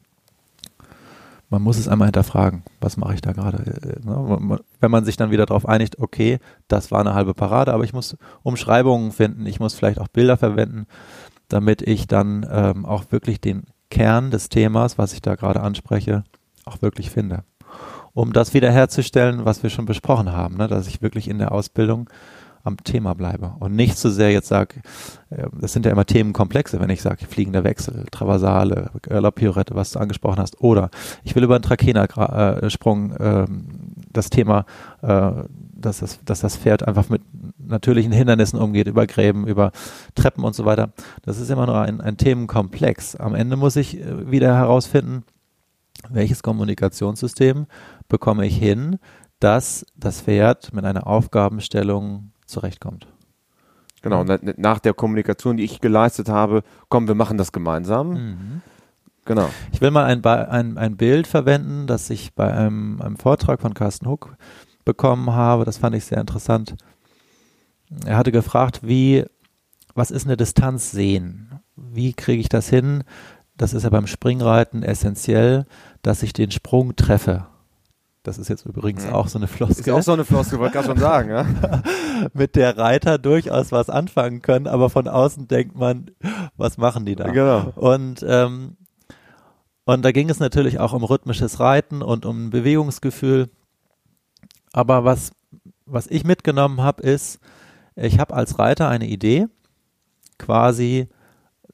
man muss es einmal hinterfragen, was mache ich da gerade. Äh, ne? Wenn man sich dann wieder darauf einigt, okay, das war eine halbe Parade, aber ich muss Umschreibungen finden, ich muss vielleicht auch Bilder verwenden, damit ich dann ähm, auch wirklich den Kern des Themas, was ich da gerade anspreche, auch wirklich finde. Um das wiederherzustellen, was wir schon besprochen haben, ne? dass ich wirklich in der Ausbildung am Thema bleibe und nicht so sehr jetzt sage, äh, das sind ja immer Themenkomplexe, wenn ich sage fliegender Wechsel, Traversale, La Piorette, was du angesprochen hast, oder ich will über einen Trakehner-Sprung äh, das Thema, äh, dass, das, dass das Pferd einfach mit natürlichen Hindernissen umgeht, über Gräben, über Treppen und so weiter. Das ist immer nur ein, ein Themenkomplex. Am Ende muss ich äh, wieder herausfinden, welches Kommunikationssystem bekomme ich hin, dass das Pferd mit einer Aufgabenstellung zurechtkommt. Genau, nach der Kommunikation, die ich geleistet habe, komm, wir machen das gemeinsam. Mhm. Genau. Ich will mal ein, ein, ein Bild verwenden, das ich bei einem, einem Vortrag von Carsten Huck bekommen habe. Das fand ich sehr interessant. Er hatte gefragt, wie, was ist eine Distanz sehen? Wie kriege ich das hin? Das ist ja beim Springreiten essentiell, dass ich den Sprung treffe. Das ist jetzt übrigens mhm. auch so eine Floskel. Ist auch so eine Floskel, wollte ich gerade schon sagen. Ja? <laughs> Mit der Reiter durchaus was anfangen können, aber von außen denkt man, was machen die da? Genau. Und, ähm, und da ging es natürlich auch um rhythmisches Reiten und um Bewegungsgefühl. Aber was, was ich mitgenommen habe, ist, ich habe als Reiter eine Idee, quasi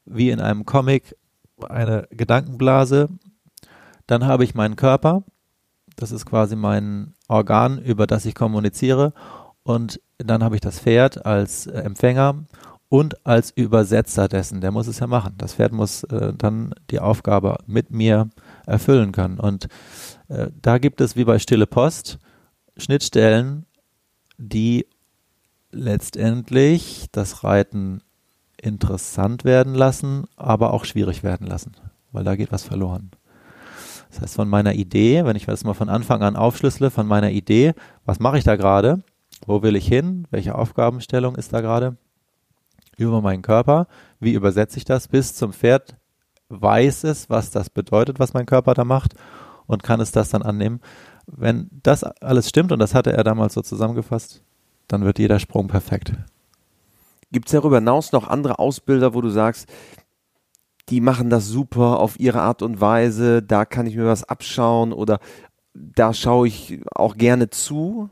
wie in einem Comic eine Gedankenblase. Dann habe ich meinen Körper das ist quasi mein Organ, über das ich kommuniziere. Und dann habe ich das Pferd als äh, Empfänger und als Übersetzer dessen. Der muss es ja machen. Das Pferd muss äh, dann die Aufgabe mit mir erfüllen können. Und äh, da gibt es wie bei Stille Post Schnittstellen, die letztendlich das Reiten interessant werden lassen, aber auch schwierig werden lassen, weil da geht was verloren. Das heißt, von meiner Idee, wenn ich das mal von Anfang an aufschlüssele, von meiner Idee, was mache ich da gerade? Wo will ich hin? Welche Aufgabenstellung ist da gerade? Über meinen Körper. Wie übersetze ich das? Bis zum Pferd weiß es, was das bedeutet, was mein Körper da macht und kann es das dann annehmen. Wenn das alles stimmt, und das hatte er damals so zusammengefasst, dann wird jeder Sprung perfekt. Gibt es darüber hinaus noch andere Ausbilder, wo du sagst, die machen das super auf ihre Art und Weise, da kann ich mir was abschauen oder da schaue ich auch gerne zu?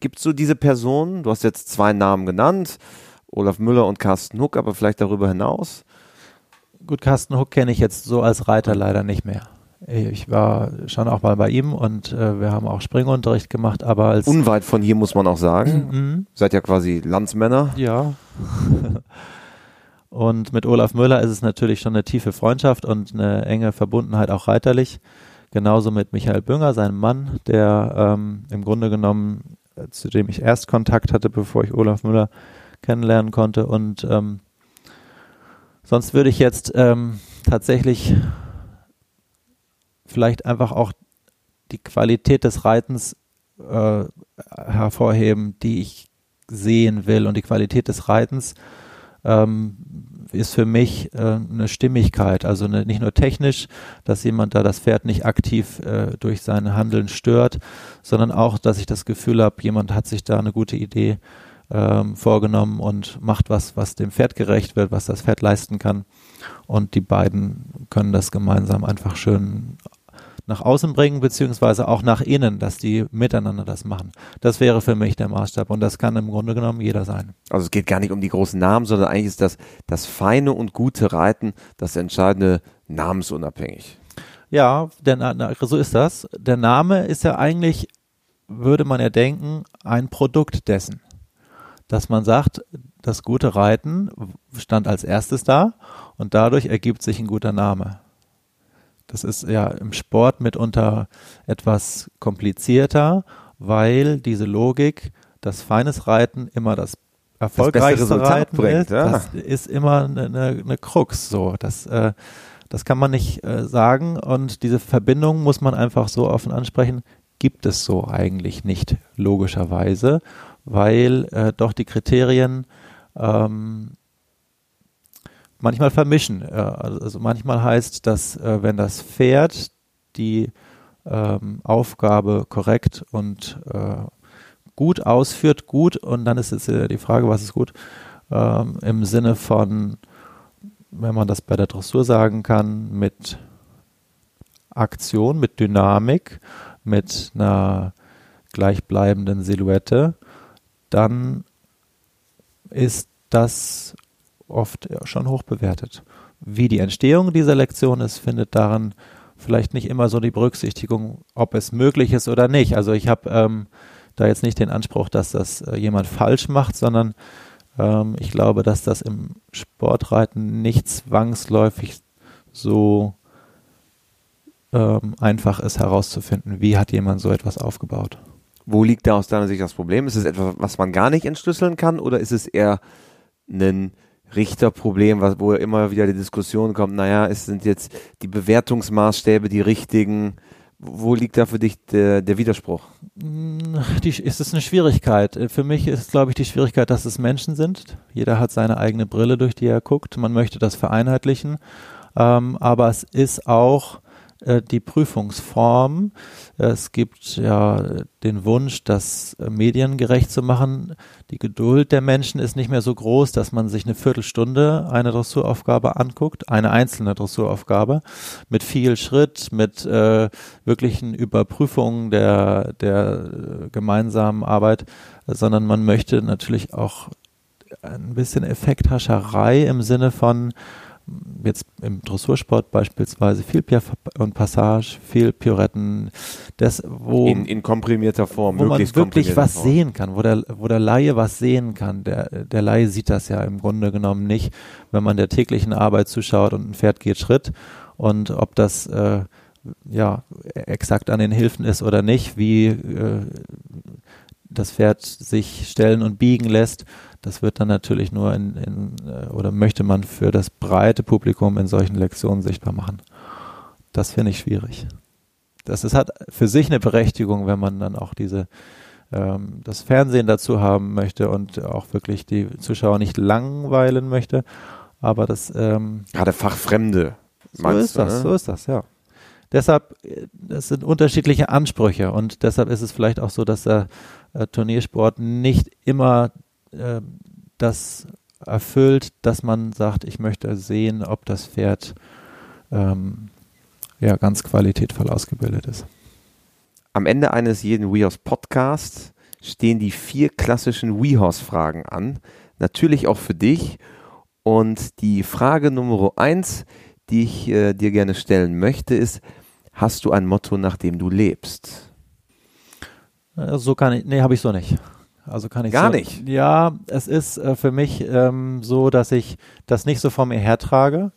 Gibt es so diese Personen? Du hast jetzt zwei Namen genannt, Olaf Müller und Carsten Huck, aber vielleicht darüber hinaus? Gut, Carsten Huck kenne ich jetzt so als Reiter leider nicht mehr. Ich war schon auch mal bei ihm und äh, wir haben auch Springunterricht gemacht, aber als unweit von hier muss man auch sagen. Mhm. Seid ja quasi Landsmänner. Ja. <laughs> und mit Olaf Müller ist es natürlich schon eine tiefe Freundschaft und eine enge Verbundenheit auch reiterlich. Genauso mit Michael Bünger, seinem Mann, der ähm, im Grunde genommen, äh, zu dem ich erst Kontakt hatte, bevor ich Olaf Müller kennenlernen konnte. Und ähm, sonst würde ich jetzt ähm, tatsächlich vielleicht einfach auch die Qualität des Reitens äh, hervorheben, die ich sehen will. Und die Qualität des Reitens ähm, ist für mich äh, eine Stimmigkeit, also eine, nicht nur technisch, dass jemand da das Pferd nicht aktiv äh, durch sein Handeln stört, sondern auch, dass ich das Gefühl habe, jemand hat sich da eine gute Idee ähm, vorgenommen und macht was, was dem Pferd gerecht wird, was das Pferd leisten kann. Und die beiden können das gemeinsam einfach schön nach außen bringen, beziehungsweise auch nach innen, dass die miteinander das machen. Das wäre für mich der Maßstab und das kann im Grunde genommen jeder sein. Also es geht gar nicht um die großen Namen, sondern eigentlich ist das, das feine und gute Reiten das entscheidende namensunabhängig. Ja, der, so ist das. Der Name ist ja eigentlich, würde man ja denken, ein Produkt dessen. Dass man sagt, das gute Reiten stand als erstes da und dadurch ergibt sich ein guter Name. Das ist ja im Sport mitunter etwas komplizierter, weil diese Logik, dass feines Reiten immer das erfolgreichste das Reiten bringt, ist, ja. das ist immer eine, eine, eine Krux. So, das, äh, das kann man nicht äh, sagen und diese Verbindung muss man einfach so offen ansprechen. Gibt es so eigentlich nicht logischerweise, weil äh, doch die Kriterien ähm, manchmal vermischen. Äh, also manchmal heißt das, äh, wenn das Pferd die ähm, Aufgabe korrekt und äh, gut ausführt, gut, und dann ist jetzt die Frage, was ist gut, ähm, im Sinne von, wenn man das bei der Dressur sagen kann, mit Aktion, mit Dynamik, mit einer gleichbleibenden Silhouette, dann ist das oft schon hoch bewertet. Wie die Entstehung dieser Lektion ist, findet daran vielleicht nicht immer so die Berücksichtigung, ob es möglich ist oder nicht. Also ich habe ähm, da jetzt nicht den Anspruch, dass das äh, jemand falsch macht, sondern ähm, ich glaube, dass das im Sportreiten nicht zwangsläufig so ähm, einfach ist herauszufinden, wie hat jemand so etwas aufgebaut. Wo liegt da aus deiner Sicht das Problem? Ist es etwas, was man gar nicht entschlüsseln kann oder ist es eher ein Richterproblem, wo immer wieder die Diskussion kommt, naja, es sind jetzt die Bewertungsmaßstäbe die richtigen. Wo liegt da für dich der, der Widerspruch? Die, ist es eine Schwierigkeit. Für mich ist, glaube ich, die Schwierigkeit, dass es Menschen sind. Jeder hat seine eigene Brille, durch die er guckt. Man möchte das vereinheitlichen. Ähm, aber es ist auch äh, die Prüfungsform. Es gibt ja den Wunsch, das äh, mediengerecht zu machen. Die Geduld der Menschen ist nicht mehr so groß, dass man sich eine Viertelstunde eine Dressuraufgabe anguckt, eine einzelne Dressuraufgabe mit viel Schritt, mit äh, wirklichen Überprüfungen der, der äh, gemeinsamen Arbeit, sondern man möchte natürlich auch ein bisschen Effekthascherei im Sinne von jetzt im Dressursport beispielsweise viel Piaf und Passage, viel Pirouetten, das wo in, in komprimierter Form, wo man wirklich was Form. sehen kann, wo der wo der Laie was sehen kann. Der der Laie sieht das ja im Grunde genommen nicht, wenn man der täglichen Arbeit zuschaut und ein Pferd geht Schritt und ob das äh, ja exakt an den Hilfen ist oder nicht, wie äh, das Pferd sich stellen und biegen lässt das wird dann natürlich nur in, in äh, oder möchte man für das breite Publikum in solchen Lektionen sichtbar machen. Das finde ich schwierig. Das ist, hat für sich eine Berechtigung, wenn man dann auch diese ähm, das Fernsehen dazu haben möchte und auch wirklich die Zuschauer nicht langweilen möchte. Aber das ähm, gerade Fachfremde. So ist du, das, ne? so ist das, ja. Deshalb, äh, das sind unterschiedliche Ansprüche und deshalb ist es vielleicht auch so, dass der äh, Turniersport nicht immer äh, das erfüllt, dass man sagt, ich möchte sehen, ob das Pferd ähm, ja ganz qualitätvoll ausgebildet ist. Am Ende eines jeden WeHorse Podcasts stehen die vier klassischen WeHorse Fragen an. Natürlich auch für dich. Und die Frage Nummer eins, die ich äh, dir gerne stellen möchte, ist, hast du ein Motto, nach dem du lebst? Äh, so kann ich, nee, habe ich so nicht. Also kann ich Gar so, nicht? Ja, es ist äh, für mich ähm, so, dass ich das nicht so vor mir hertrage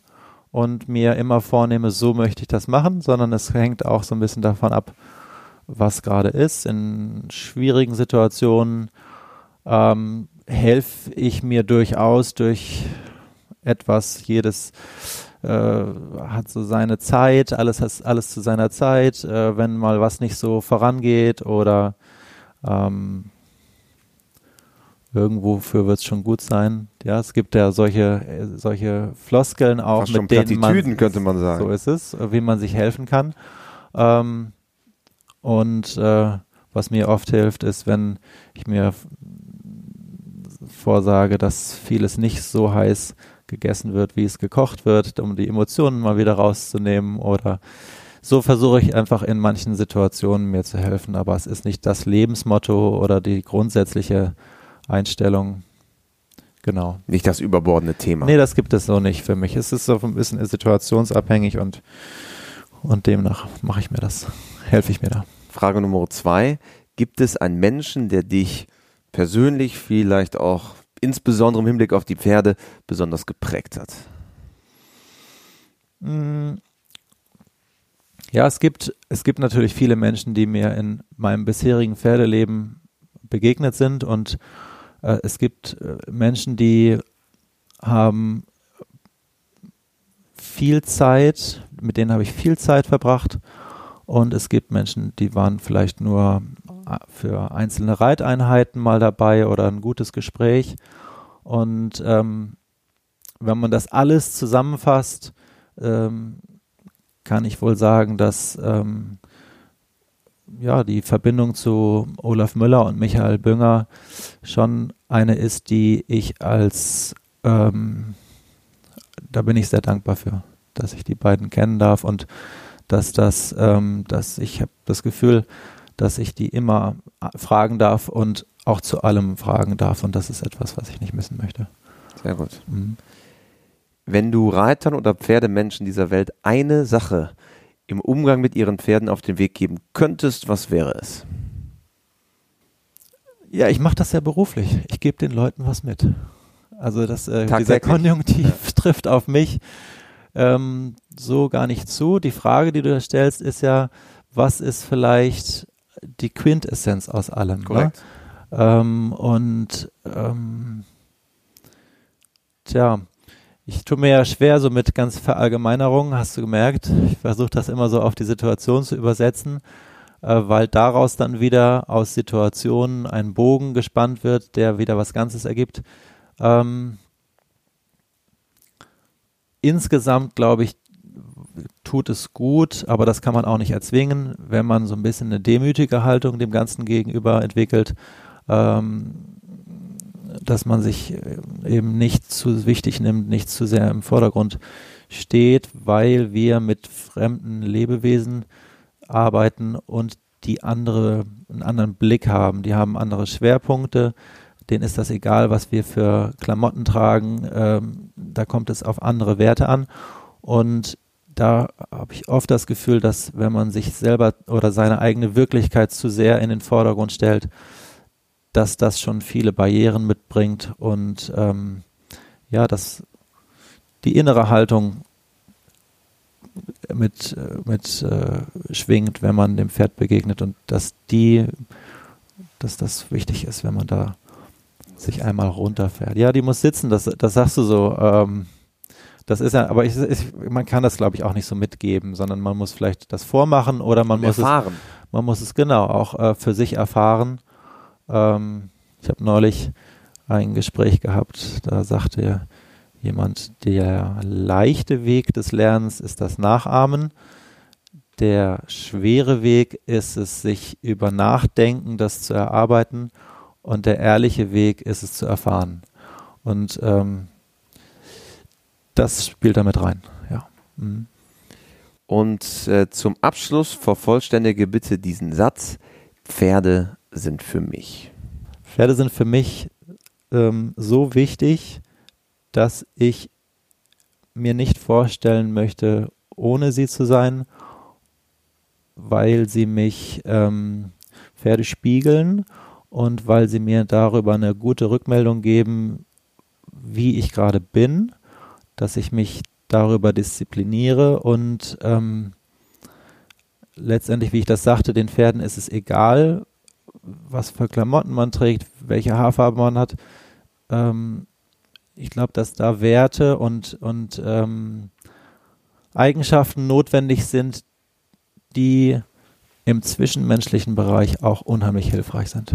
und mir immer vornehme, so möchte ich das machen, sondern es hängt auch so ein bisschen davon ab, was gerade ist. In schwierigen Situationen ähm, helfe ich mir durchaus durch etwas, jedes äh, hat so seine Zeit, alles hat alles zu seiner Zeit, äh, wenn mal was nicht so vorangeht oder ähm, irgendwofür wird es schon gut sein. Ja, es gibt ja solche, solche Floskeln auch, Fast mit denen man, könnte man sagen. so ist es, wie man sich helfen kann. Ähm, und äh, was mir oft hilft, ist, wenn ich mir vorsage, dass vieles nicht so heiß gegessen wird, wie es gekocht wird, um die Emotionen mal wieder rauszunehmen oder so versuche ich einfach in manchen Situationen mir zu helfen, aber es ist nicht das Lebensmotto oder die grundsätzliche Einstellung. Genau. Nicht das überbordene Thema. Nee, das gibt es so nicht für mich. Es ist so ein bisschen situationsabhängig und, und demnach mache ich mir das, helfe ich mir da. Frage Nummer zwei. Gibt es einen Menschen, der dich persönlich vielleicht auch insbesondere im Hinblick auf die Pferde besonders geprägt hat? Mm. Ja, es gibt, es gibt natürlich viele Menschen, die mir in meinem bisherigen Pferdeleben begegnet sind und es gibt äh, Menschen, die haben viel Zeit, mit denen habe ich viel Zeit verbracht. Und es gibt Menschen, die waren vielleicht nur äh, für einzelne Reiteinheiten mal dabei oder ein gutes Gespräch. Und ähm, wenn man das alles zusammenfasst, ähm, kann ich wohl sagen, dass ähm, ja, die Verbindung zu Olaf Müller und Michael Bünger schon eine ist, die ich als, ähm, da bin ich sehr dankbar für, dass ich die beiden kennen darf und dass das, ähm, dass ich habe das Gefühl, dass ich die immer fragen darf und auch zu allem fragen darf und das ist etwas, was ich nicht missen möchte. Sehr gut. Mhm. Wenn du Reitern oder Pferdemenschen dieser Welt eine Sache im Umgang mit ihren Pferden auf den Weg geben könntest, was wäre es? Ja, ich mache das ja beruflich. Ich gebe den Leuten was mit. Also das, äh, dieser Konjunktiv ja. <laughs> trifft auf mich ähm, so gar nicht zu. Die Frage, die du da stellst, ist ja, was ist vielleicht die Quintessenz aus allem? Ne? Korrekt. Ne? Ähm, und ähm, tja, ich tue mir ja schwer so mit ganz Verallgemeinerungen, hast du gemerkt. Ich versuche das immer so auf die Situation zu übersetzen, äh, weil daraus dann wieder aus Situationen ein Bogen gespannt wird, der wieder was Ganzes ergibt. Ähm, insgesamt glaube ich, tut es gut, aber das kann man auch nicht erzwingen, wenn man so ein bisschen eine demütige Haltung dem Ganzen gegenüber entwickelt. Ähm, dass man sich äh, eben nicht zu wichtig nimmt, nicht zu sehr im Vordergrund steht, weil wir mit fremden Lebewesen arbeiten und die andere, einen anderen Blick haben. Die haben andere Schwerpunkte. Denen ist das egal, was wir für Klamotten tragen. Ähm, da kommt es auf andere Werte an. Und da habe ich oft das Gefühl, dass wenn man sich selber oder seine eigene Wirklichkeit zu sehr in den Vordergrund stellt, dass das schon viele Barrieren mitbringt und ähm, ja, dass die innere Haltung mit, mit äh, schwingt, wenn man dem Pferd begegnet und dass die, dass das wichtig ist, wenn man da sich einmal runterfährt. Ja, die muss sitzen, das, das sagst du so. Ähm, das ist ja, aber ich, ich, man kann das, glaube ich, auch nicht so mitgeben, sondern man muss vielleicht das vormachen oder man muss erfahren. es, man muss es genau auch äh, für sich erfahren ähm, ich habe neulich ein Gespräch gehabt, da sagte jemand, der leichte Weg des Lernens ist das Nachahmen. Der schwere Weg ist es, sich über Nachdenken das zu erarbeiten und der ehrliche Weg ist es zu erfahren. Und ähm, das spielt damit rein, ja. Mhm. Und äh, zum Abschluss vervollständige bitte diesen Satz. Pferde sind für mich. Pferde sind für mich ähm, so wichtig, dass ich mir nicht vorstellen möchte, ohne sie zu sein, weil sie mich ähm, Pferde spiegeln und weil sie mir darüber eine gute Rückmeldung geben, wie ich gerade bin, dass ich mich darüber diszipliniere und ähm, letztendlich, wie ich das sagte, den Pferden ist es egal, was für Klamotten man trägt, welche Haarfarbe man hat. Ähm, ich glaube, dass da Werte und, und ähm, Eigenschaften notwendig sind, die im zwischenmenschlichen Bereich auch unheimlich hilfreich sind.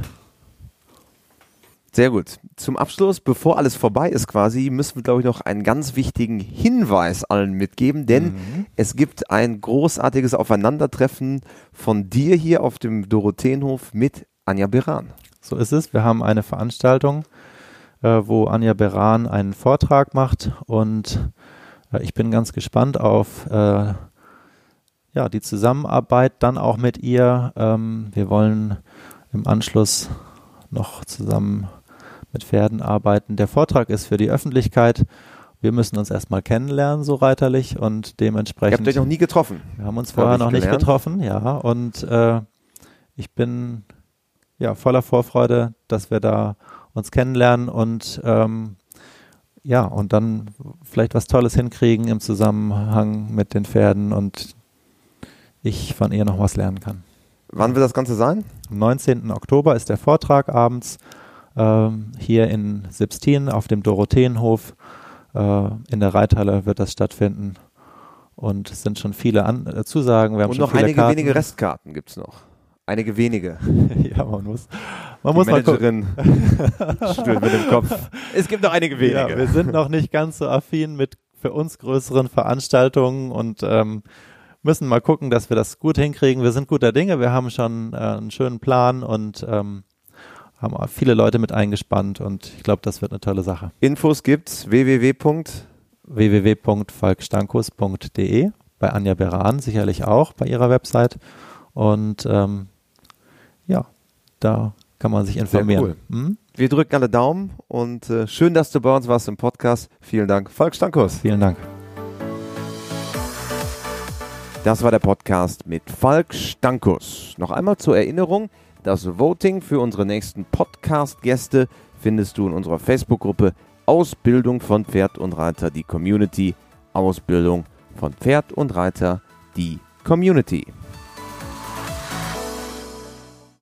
Sehr gut. Zum Abschluss, bevor alles vorbei ist quasi, müssen wir, glaube ich, noch einen ganz wichtigen Hinweis allen mitgeben, denn mhm. es gibt ein großartiges Aufeinandertreffen von dir hier auf dem Dorotheenhof mit Anja Beran. So ist es. Wir haben eine Veranstaltung, äh, wo Anja Beran einen Vortrag macht und äh, ich bin ganz gespannt auf äh, ja, die Zusammenarbeit dann auch mit ihr. Ähm, wir wollen im Anschluss noch zusammen mit Pferden arbeiten. Der Vortrag ist für die Öffentlichkeit. Wir müssen uns erstmal kennenlernen, so reiterlich und dementsprechend. Ihr habt euch noch nie getroffen. Wir haben uns vorher noch gelernt. nicht getroffen, ja. Und äh, ich bin ja voller Vorfreude, dass wir da uns kennenlernen und ähm, ja, und dann vielleicht was Tolles hinkriegen im Zusammenhang mit den Pferden und ich von ihr noch was lernen kann. Wann wird das Ganze sein? Am 19. Oktober ist der Vortrag abends ähm, hier in Sibstin auf dem Dorotheenhof. Äh, in der Reithalle wird das stattfinden. Und es sind schon viele An äh, Zusagen. Wir haben Und noch einige Karten. wenige Restkarten gibt es noch. Einige wenige. <laughs> ja, man muss, man Die muss mal Managerin <laughs> schüttelt mit dem Kopf. Es gibt noch einige wenige. Ja, wir <laughs> sind noch nicht ganz so affin mit für uns größeren Veranstaltungen und ähm, müssen mal gucken, dass wir das gut hinkriegen. Wir sind guter Dinge, wir haben schon äh, einen schönen Plan und ähm, haben auch viele Leute mit eingespannt und ich glaube, das wird eine tolle Sache. Infos gibt's www. www.falkstankus.de bei Anja Beran sicherlich auch bei ihrer Website und ähm, ja, da kann man sich informieren. Cool. Hm? Wir drücken alle Daumen und äh, schön, dass du bei uns warst im Podcast. Vielen Dank, Falk Stankus. Vielen Dank. Das war der Podcast mit Falk Stankus. Noch einmal zur Erinnerung, das Voting für unsere nächsten Podcast-Gäste findest du in unserer Facebook-Gruppe Ausbildung von Pferd und Reiter, die Community. Ausbildung von Pferd und Reiter, die Community.